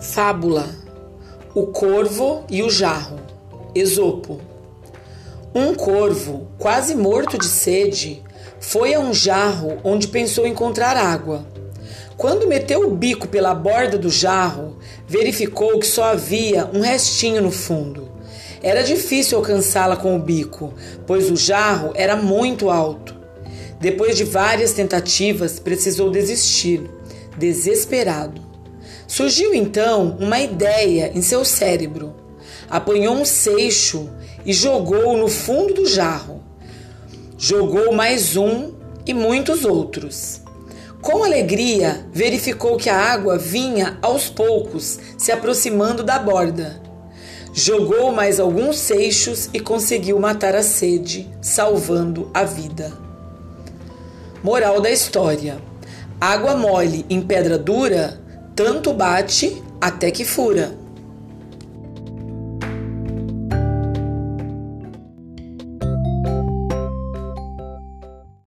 Fábula: O corvo e o jarro. Esopo. Um corvo, quase morto de sede, foi a um jarro onde pensou encontrar água. Quando meteu o bico pela borda do jarro, verificou que só havia um restinho no fundo. Era difícil alcançá-la com o bico, pois o jarro era muito alto. Depois de várias tentativas, precisou desistir, desesperado. Surgiu então uma ideia em seu cérebro. Apanhou um seixo e jogou no fundo do jarro. Jogou mais um e muitos outros. Com alegria, verificou que a água vinha aos poucos, se aproximando da borda. Jogou mais alguns seixos e conseguiu matar a sede, salvando a vida. Moral da história: água mole em pedra dura, tanto bate até que fura.